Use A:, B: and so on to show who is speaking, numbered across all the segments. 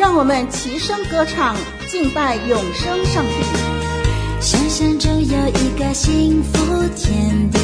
A: 让我们齐声歌唱，敬拜永生上帝。
B: 想象中有一个幸福天地，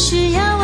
A: 需要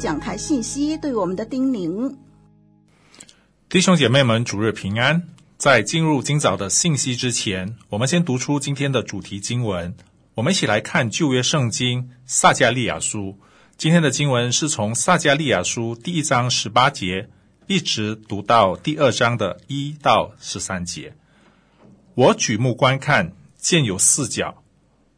A: 讲台信息对我们的叮咛，
C: 弟兄姐妹们，主日平安！在进入今早的信息之前，我们先读出今天的主题经文。我们一起来看旧约圣经撒迦利亚书。今天的经文是从撒迦利亚书第一章十八节一直读到第二章的一到十三节。我举目观看，见有四角，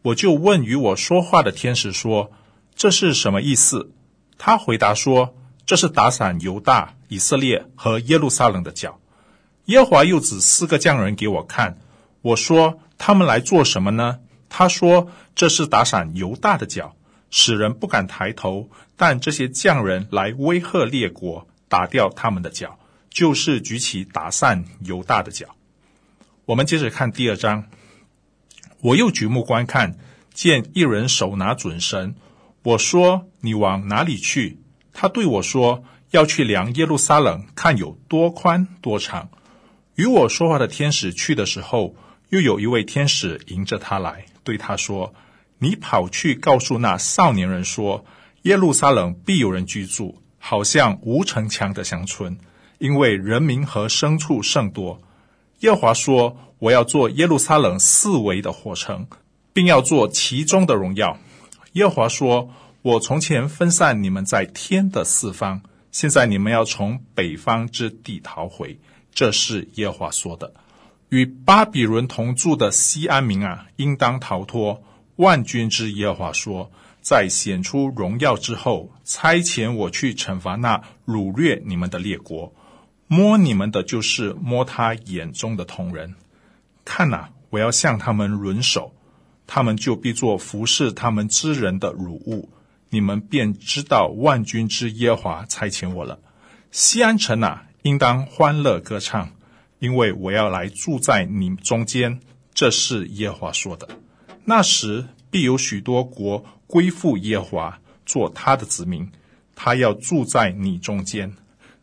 C: 我就问与我说话的天使说：“这是什么意思？”他回答说：“这是打散犹大、以色列和耶路撒冷的脚。”耶和华又指四个匠人给我看，我说：“他们来做什么呢？”他说：“这是打散犹大的脚，使人不敢抬头。但这些匠人来威吓列国，打掉他们的脚，就是举起打散犹大的脚。”我们接着看第二章。我又举目观看，见一人手拿准绳。我说：“你往哪里去？”他对我说：“要去量耶路撒冷，看有多宽多长。”与我说话的天使去的时候，又有一位天使迎着他来，对他说：“你跑去告诉那少年人说，耶路撒冷必有人居住，好像无城墙的乡村，因为人民和牲畜甚多。耶和华说：我要做耶路撒冷四围的火城，并要做其中的荣耀。耶和华说：我从前分散你们在天的四方，现在你们要从北方之地逃回。”这是耶和华说的。与巴比伦同住的西安民啊，应当逃脱。万军之耶和华说：在显出荣耀之后，差遣我去惩罚那掳掠你们的列国。摸你们的，就是摸他眼中的铜人。看哪，我要向他们抡手，他们就必做服侍他们之人的乳物。你们便知道万军之耶华差遣我了。西安城啊！应当欢乐歌唱，因为我要来住在你中间。这是耶华说的。那时必有许多国归附耶华，做他的子民。他要住在你中间，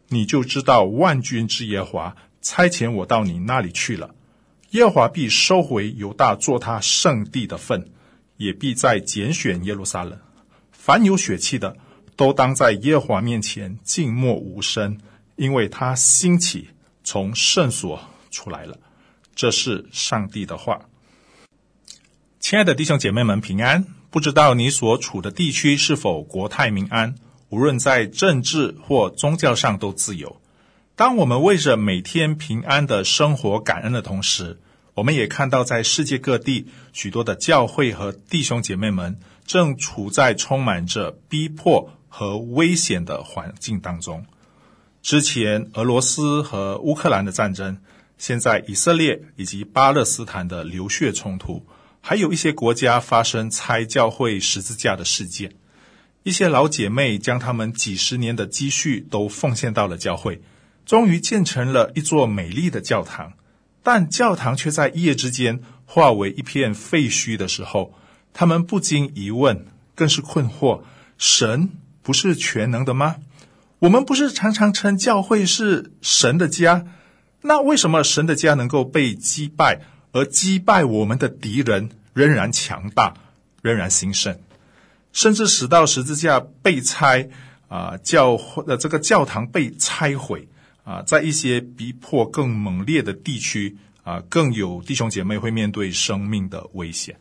C: 你就知道万军之耶华差遣我到你那里去了。耶华必收回犹大做他圣地的份，也必再拣选耶路撒冷。凡有血气的，都当在耶和华面前静默无声。因为他兴起，从圣所出来了。这是上帝的话。亲爱的弟兄姐妹们，平安！不知道你所处的地区是否国泰民安？无论在政治或宗教上都自由。当我们为着每天平安的生活感恩的同时，我们也看到在世界各地许多的教会和弟兄姐妹们正处在充满着逼迫和危险的环境当中。之前俄罗斯和乌克兰的战争，现在以色列以及巴勒斯坦的流血冲突，还有一些国家发生拆教会十字架的事件。一些老姐妹将他们几十年的积蓄都奉献到了教会，终于建成了一座美丽的教堂。但教堂却在一夜之间化为一片废墟的时候，他们不禁疑问，更是困惑：神不是全能的吗？我们不是常常称教会是神的家，那为什么神的家能够被击败，而击败我们的敌人仍然强大，仍然兴盛，甚至使到十字架被拆啊，教会的这个教堂被拆毁啊，在一些逼迫更猛烈的地区啊，更有弟兄姐妹会面对生命的危险。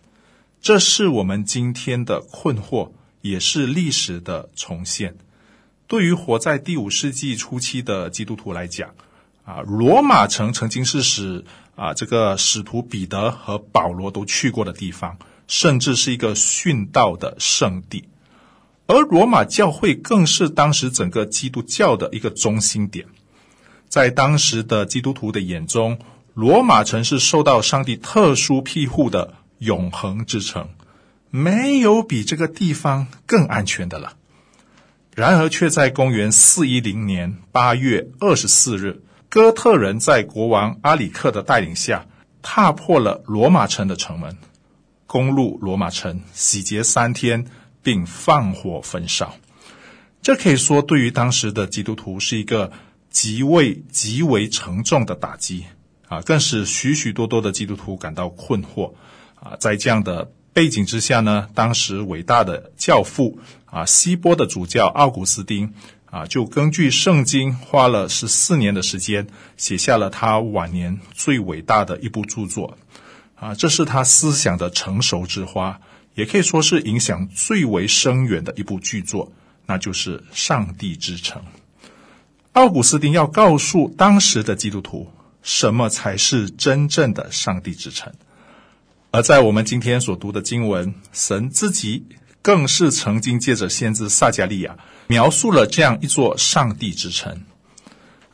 C: 这是我们今天的困惑，也是历史的重现。对于活在第五世纪初期的基督徒来讲，啊，罗马城曾经是使啊这个使徒彼得和保罗都去过的地方，甚至是一个殉道的圣地。而罗马教会更是当时整个基督教的一个中心点。在当时的基督徒的眼中，罗马城是受到上帝特殊庇护的永恒之城，没有比这个地方更安全的了。然而，却在公元四一零年八月二十四日，哥特人在国王阿里克的带领下，踏破了罗马城的城门，攻入罗马城，洗劫三天，并放火焚烧。这可以说，对于当时的基督徒是一个极为极为沉重的打击啊，更使许许多多的基督徒感到困惑啊。在这样的背景之下呢，当时伟大的教父啊，希波的主教奥古斯丁啊，就根据圣经花了十四年的时间，写下了他晚年最伟大的一部著作。啊，这是他思想的成熟之花，也可以说是影响最为深远的一部巨作，那就是《上帝之城》。奥古斯丁要告诉当时的基督徒，什么才是真正的上帝之城。而在我们今天所读的经文，神自己更是曾经借着先知撒迦利亚描述了这样一座上帝之城。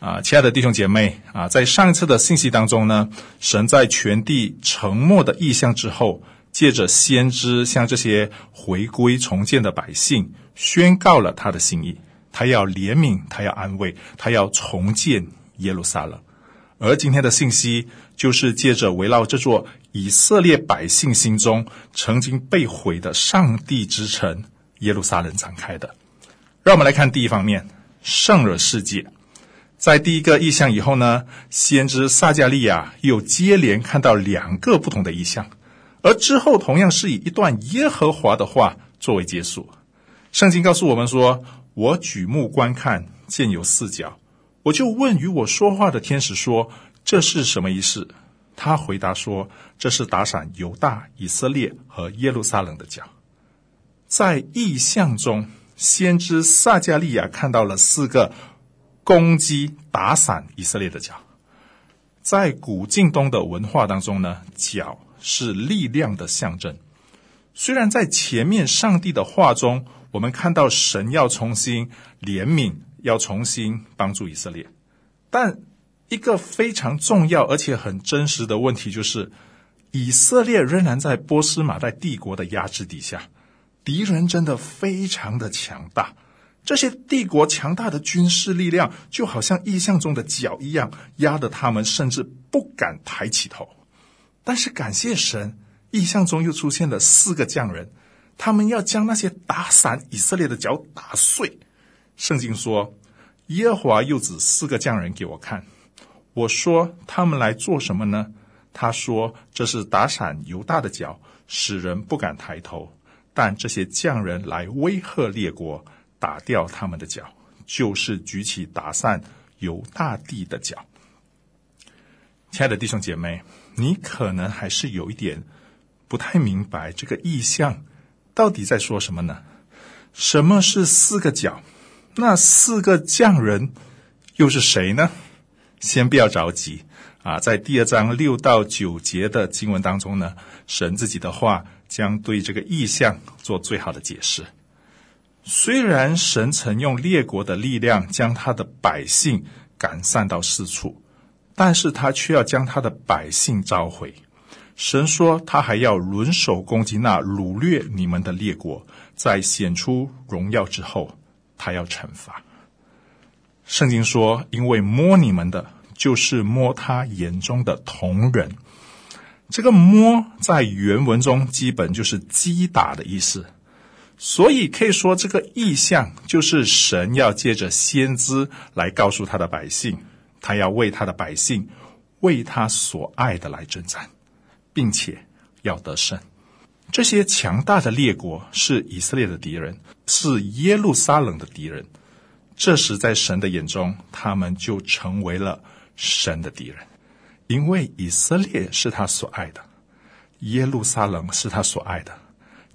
C: 啊，亲爱的弟兄姐妹啊，在上一次的信息当中呢，神在全地沉默的意象之后，借着先知向这些回归重建的百姓宣告了他的心意。他要怜悯，他要安慰，他要重建耶路撒冷。而今天的信息就是借着围绕这座以色列百姓心中曾经被毁的上帝之城耶路撒冷展开的。让我们来看第一方面，圣而世界。在第一个异象以后呢，先知撒迦利亚又接连看到两个不同的异象，而之后同样是以一段耶和华的话作为结束。圣经告诉我们说。我举目观看，见有四角，我就问与我说话的天使说：“这是什么意思？”他回答说：“这是打散犹大、以色列和耶路撒冷的脚。”在意象中，先知撒迦利亚看到了四个攻击、打散以色列的脚。在古近东的文化当中呢，脚是力量的象征。虽然在前面上帝的话中，我们看到神要重新怜悯，要重新帮助以色列，但一个非常重要而且很真实的问题就是，以色列仍然在波斯马代帝国的压制底下，敌人真的非常的强大。这些帝国强大的军事力量，就好像意象中的脚一样，压得他们甚至不敢抬起头。但是感谢神，意象中又出现了四个匠人。他们要将那些打散以色列的脚打碎。圣经说：“耶和华又指四个匠人给我看。”我说：“他们来做什么呢？”他说：“这是打散犹大的脚，使人不敢抬头。但这些匠人来威吓列国，打掉他们的脚，就是举起打散犹大地的脚。”亲爱的弟兄姐妹，你可能还是有一点不太明白这个意象。到底在说什么呢？什么是四个角？那四个匠人又是谁呢？先不要着急啊，在第二章六到九节的经文当中呢，神自己的话将对这个意象做最好的解释。虽然神曾用列国的力量将他的百姓赶散到四处，但是他却要将他的百姓召回。神说，他还要轮手攻击那掳掠你们的列国，在显出荣耀之后，他要惩罚。圣经说，因为摸你们的，就是摸他眼中的瞳人。这个摸在原文中基本就是击打的意思，所以可以说，这个意象就是神要借着先知来告诉他的百姓，他要为他的百姓，为他所爱的来征战。并且要得胜，这些强大的列国是以色列的敌人，是耶路撒冷的敌人。这时，在神的眼中，他们就成为了神的敌人，因为以色列是他所爱的，耶路撒冷是他所爱的，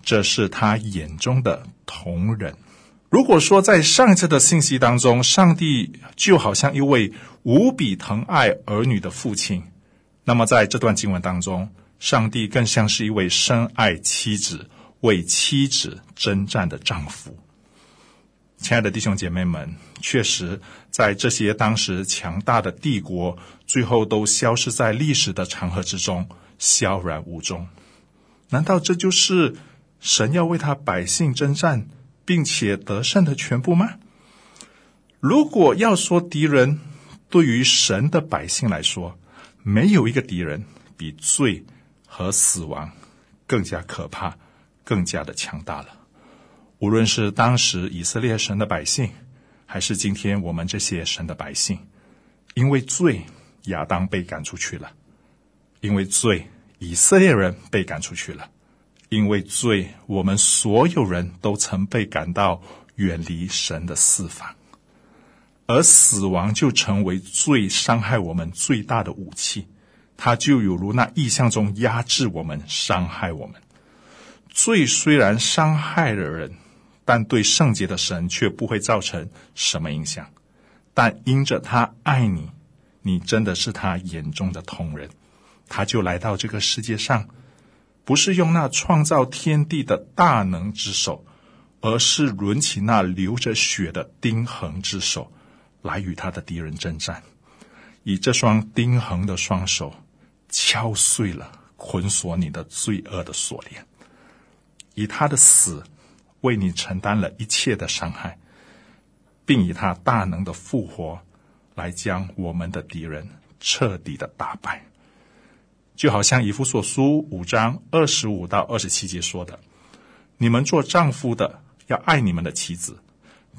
C: 这是他眼中的瞳人。如果说在上一次的信息当中，上帝就好像一位无比疼爱儿女的父亲，那么在这段经文当中，上帝更像是一位深爱妻子、为妻子征战的丈夫。亲爱的弟兄姐妹们，确实，在这些当时强大的帝国，最后都消失在历史的长河之中，消然无踪。难道这就是神要为他百姓征战，并且得胜的全部吗？如果要说敌人，对于神的百姓来说，没有一个敌人比罪。和死亡更加可怕，更加的强大了。无论是当时以色列神的百姓，还是今天我们这些神的百姓，因为罪，亚当被赶出去了；因为罪，以色列人被赶出去了；因为罪，我们所有人都曾被赶到远离神的四方。而死亡就成为最伤害我们最大的武器。它就有如那异象中压制我们、伤害我们。罪虽然伤害了人，但对圣洁的神却不会造成什么影响。但因着他爱你，你真的是他眼中的同人，他就来到这个世界上，不是用那创造天地的大能之手，而是抡起那流着血的钉痕之手，来与他的敌人征战，以这双钉痕的双手。敲碎了捆锁你的罪恶的锁链，以他的死为你承担了一切的伤害，并以他大能的复活来将我们的敌人彻底的打败。就好像以弗所书五章二十五到二十七节说的：“你们做丈夫的要爱你们的妻子，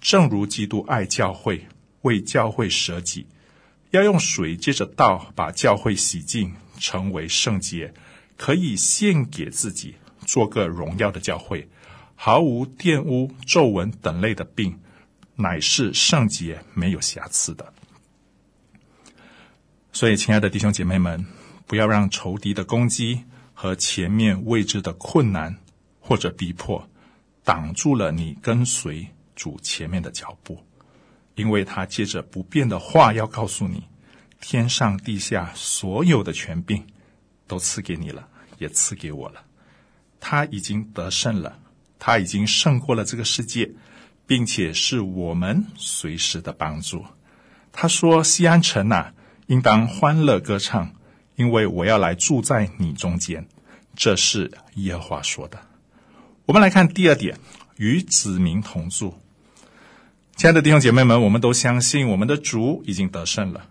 C: 正如基督爱教会，为教会舍己，要用水借着道把教会洗净。”成为圣洁，可以献给自己，做个荣耀的教会，毫无玷污、皱纹等类的病，乃是圣洁、没有瑕疵的。所以，亲爱的弟兄姐妹们，不要让仇敌的攻击和前面未知的困难或者逼迫，挡住了你跟随主前面的脚步，因为他借着不变的话要告诉你。天上地下所有的权柄，都赐给你了，也赐给我了。他已经得胜了，他已经胜过了这个世界，并且是我们随时的帮助。他说：“西安城呐，应当欢乐歌唱，因为我要来住在你中间。”这是耶和华说的。我们来看第二点，与子民同住。亲爱的弟兄姐妹们，我们都相信我们的主已经得胜了。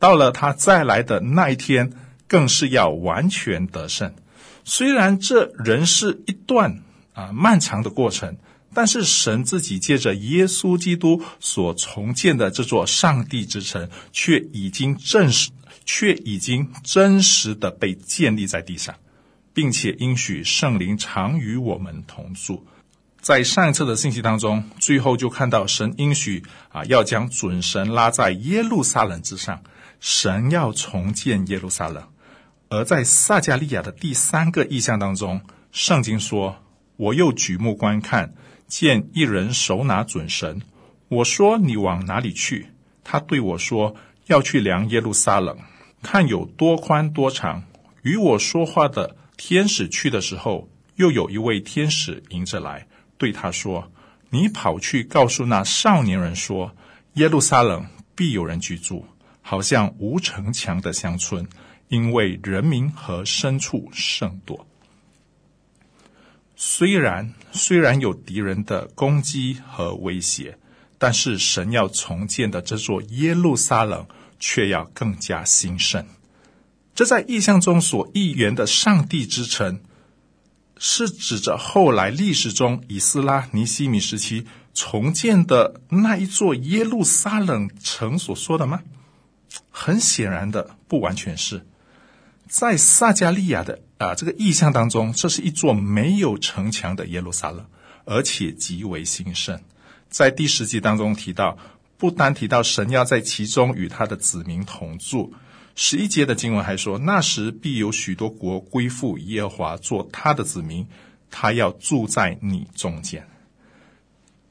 C: 到了他再来的那一天，更是要完全得胜。虽然这仍是一段啊漫长的过程，但是神自己借着耶稣基督所重建的这座上帝之城，却已经证实，却已经真实的被建立在地上，并且应许圣灵常与我们同住。在上一次的信息当中，最后就看到神应许啊，要将准神拉在耶路撒冷之上。神要重建耶路撒冷，而在撒迦利亚的第三个意象当中，圣经说：“我又举目观看，见一人手拿准绳。我说：你往哪里去？他对我说：要去量耶路撒冷，看有多宽多长。与我说话的天使去的时候，又有一位天使迎着来，对他说：你跑去告诉那少年人说：耶路撒冷必有人居住。”好像无城墙的乡村，因为人民和牲畜甚多。虽然虽然有敌人的攻击和威胁，但是神要重建的这座耶路撒冷却要更加兴盛。这在意象中所预言的上帝之城，是指着后来历史中以斯拉、尼西米时期重建的那一座耶路撒冷城所说的吗？很显然的，不完全是，在撒迦利亚的啊这个意象当中，这是一座没有城墙的耶路撒冷，而且极为兴盛。在第十节当中提到，不单提到神要在其中与他的子民同住，十一节的经文还说，那时必有许多国归附耶和华，做他的子民，他要住在你中间。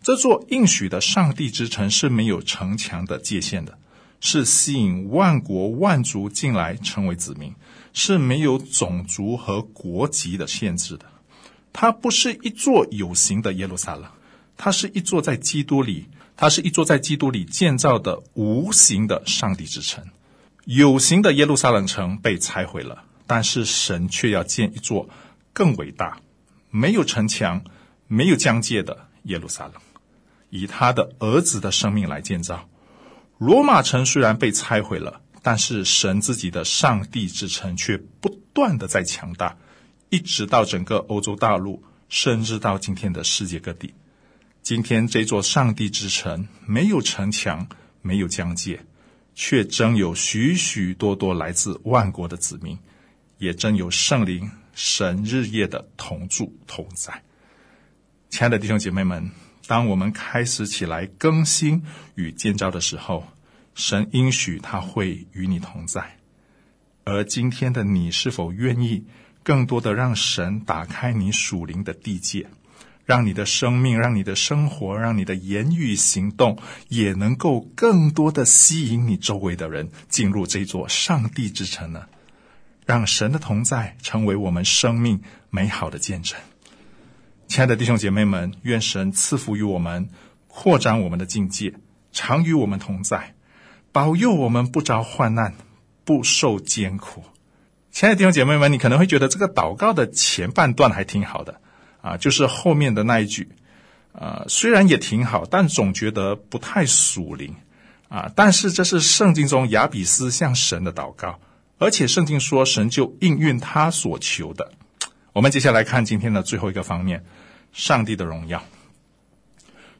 C: 这座应许的上帝之城是没有城墙的界限的。是吸引万国万族进来成为子民，是没有种族和国籍的限制的。它不是一座有形的耶路撒冷，它是一座在基督里，它是一座在基督里建造的无形的上帝之城。有形的耶路撒冷城被拆毁了，但是神却要建一座更伟大、没有城墙、没有疆界的耶路撒冷，以他的儿子的生命来建造。罗马城虽然被拆毁了，但是神自己的上帝之城却不断的在强大，一直到整个欧洲大陆，甚至到今天的世界各地。今天这座上帝之城没有城墙，没有疆界，却真有许许多多来自万国的子民，也真有圣灵神日夜的同住同在。亲爱的弟兄姐妹们。当我们开始起来更新与建造的时候，神应许他会与你同在。而今天的你是否愿意更多的让神打开你属灵的地界，让你的生命、让你的生活、让你的言语行动，也能够更多的吸引你周围的人进入这座上帝之城呢？让神的同在成为我们生命美好的见证。亲爱的弟兄姐妹们，愿神赐福于我们，扩展我们的境界，常与我们同在，保佑我们不遭患难。不受艰苦，亲爱的弟兄姐妹们，你可能会觉得这个祷告的前半段还挺好的啊，就是后面的那一句，啊，虽然也挺好，但总觉得不太属灵啊。但是这是圣经中亚比斯向神的祷告，而且圣经说神就应允他所求的。我们接下来看今天的最后一个方面，上帝的荣耀。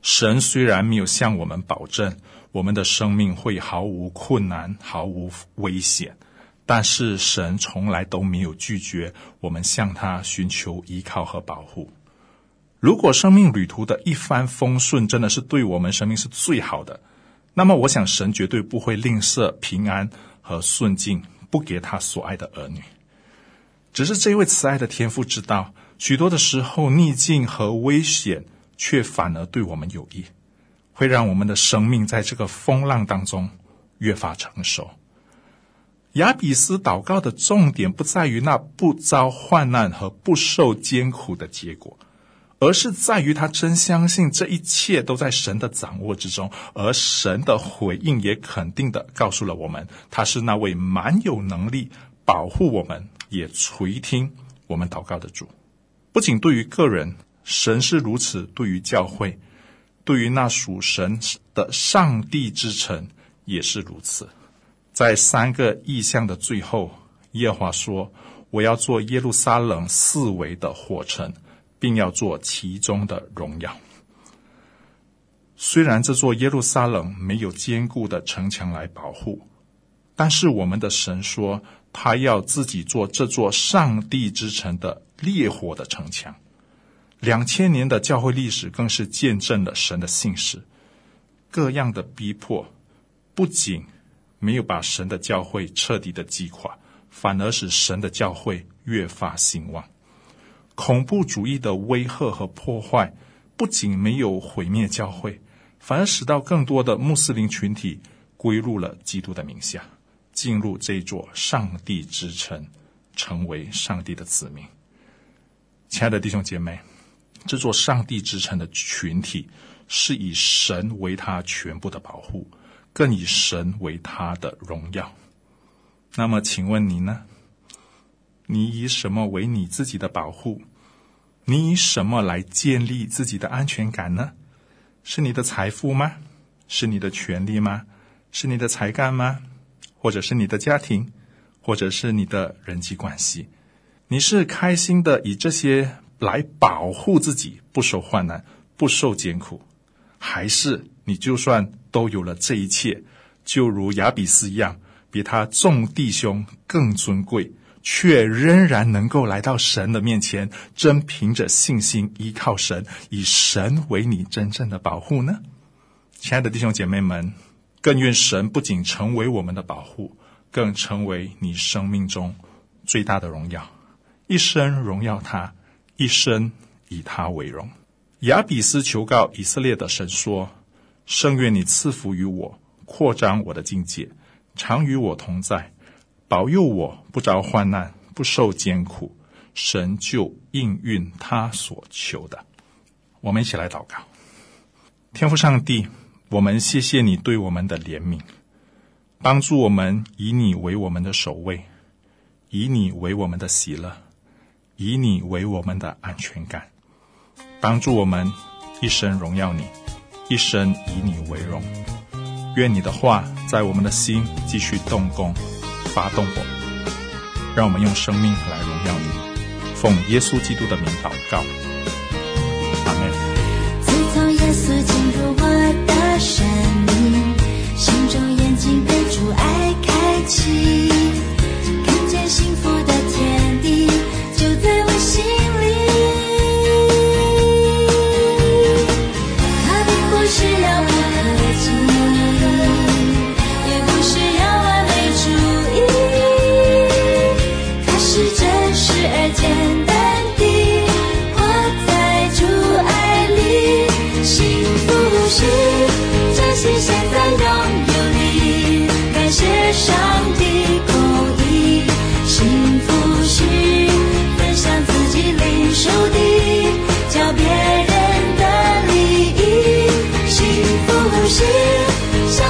C: 神虽然没有向我们保证。我们的生命会毫无困难、毫无危险，但是神从来都没有拒绝我们向他寻求依靠和保护。如果生命旅途的一帆风顺真的是对我们生命是最好的，那么我想神绝对不会吝啬平安和顺境，不给他所爱的儿女。只是这位慈爱的天父知道，许多的时候逆境和危险却反而对我们有益。会让我们的生命在这个风浪当中越发成熟。亚比斯祷告的重点不在于那不遭患难和不受艰苦的结果，而是在于他真相信这一切都在神的掌握之中，而神的回应也肯定的告诉了我们，他是那位蛮有能力保护我们，也垂听我们祷告的主。不仅对于个人，神是如此；对于教会。对于那属神的上帝之城也是如此。在三个意象的最后，耶和华说：“我要做耶路撒冷四围的火城，并要做其中的荣耀。”虽然这座耶路撒冷没有坚固的城墙来保护，但是我们的神说，他要自己做这座上帝之城的烈火的城墙。两千年的教会历史更是见证了神的信实。各样的逼迫不仅没有把神的教会彻底的击垮，反而使神的教会越发兴旺。恐怖主义的威吓和破坏不仅没有毁灭教会，反而使到更多的穆斯林群体归入了基督的名下，进入这座上帝之城，成为上帝的子民。亲爱的弟兄姐妹。这座上帝之城的群体是以神为他全部的保护，更以神为他的荣耀。那么，请问你呢？你以什么为你自己的保护？你以什么来建立自己的安全感呢？是你的财富吗？是你的权利吗？是你的才干吗？或者是你的家庭？或者是你的人际关系？你是开心的以这些？来保护自己不受患难、不受艰苦，还是你就算都有了这一切，就如亚比斯一样，比他众弟兄更尊贵，却仍然能够来到神的面前，真凭着信心依靠神，以神为你真正的保护呢？亲爱的弟兄姐妹们，更愿神不仅成为我们的保护，更成为你生命中最大的荣耀，一生荣耀他。一生以他为荣。亚比斯求告以色列的神说：“圣愿你赐福于我，扩张我的境界，常与我同在，保佑我不遭患难，不受艰苦。”神就应允他所求的。我们一起来祷告：天父上帝，我们谢谢你对我们的怜悯，帮助我们以你为我们的守卫，以你为我们的喜乐。以你为我们的安全感，帮助我们一生荣耀你，一生以你为荣。愿你的话在我们的心继续动工，发动我，让我们用生命来荣耀你。奉耶稣基督的名祷告，
B: 是遥不可及，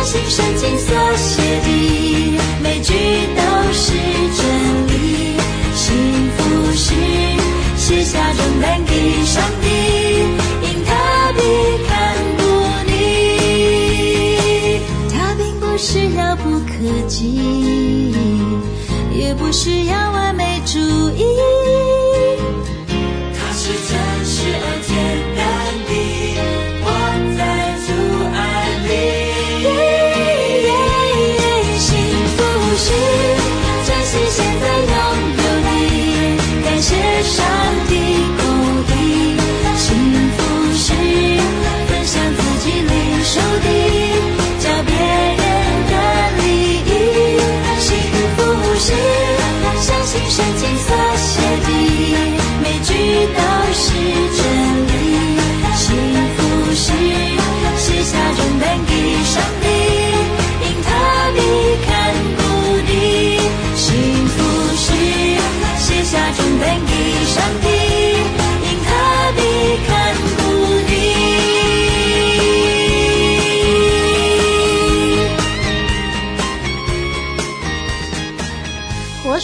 B: 经所写的，每句都是真理。幸福是卸下重担给上帝，因他必看顾你。他并不是遥不可及，也不是要完美主义。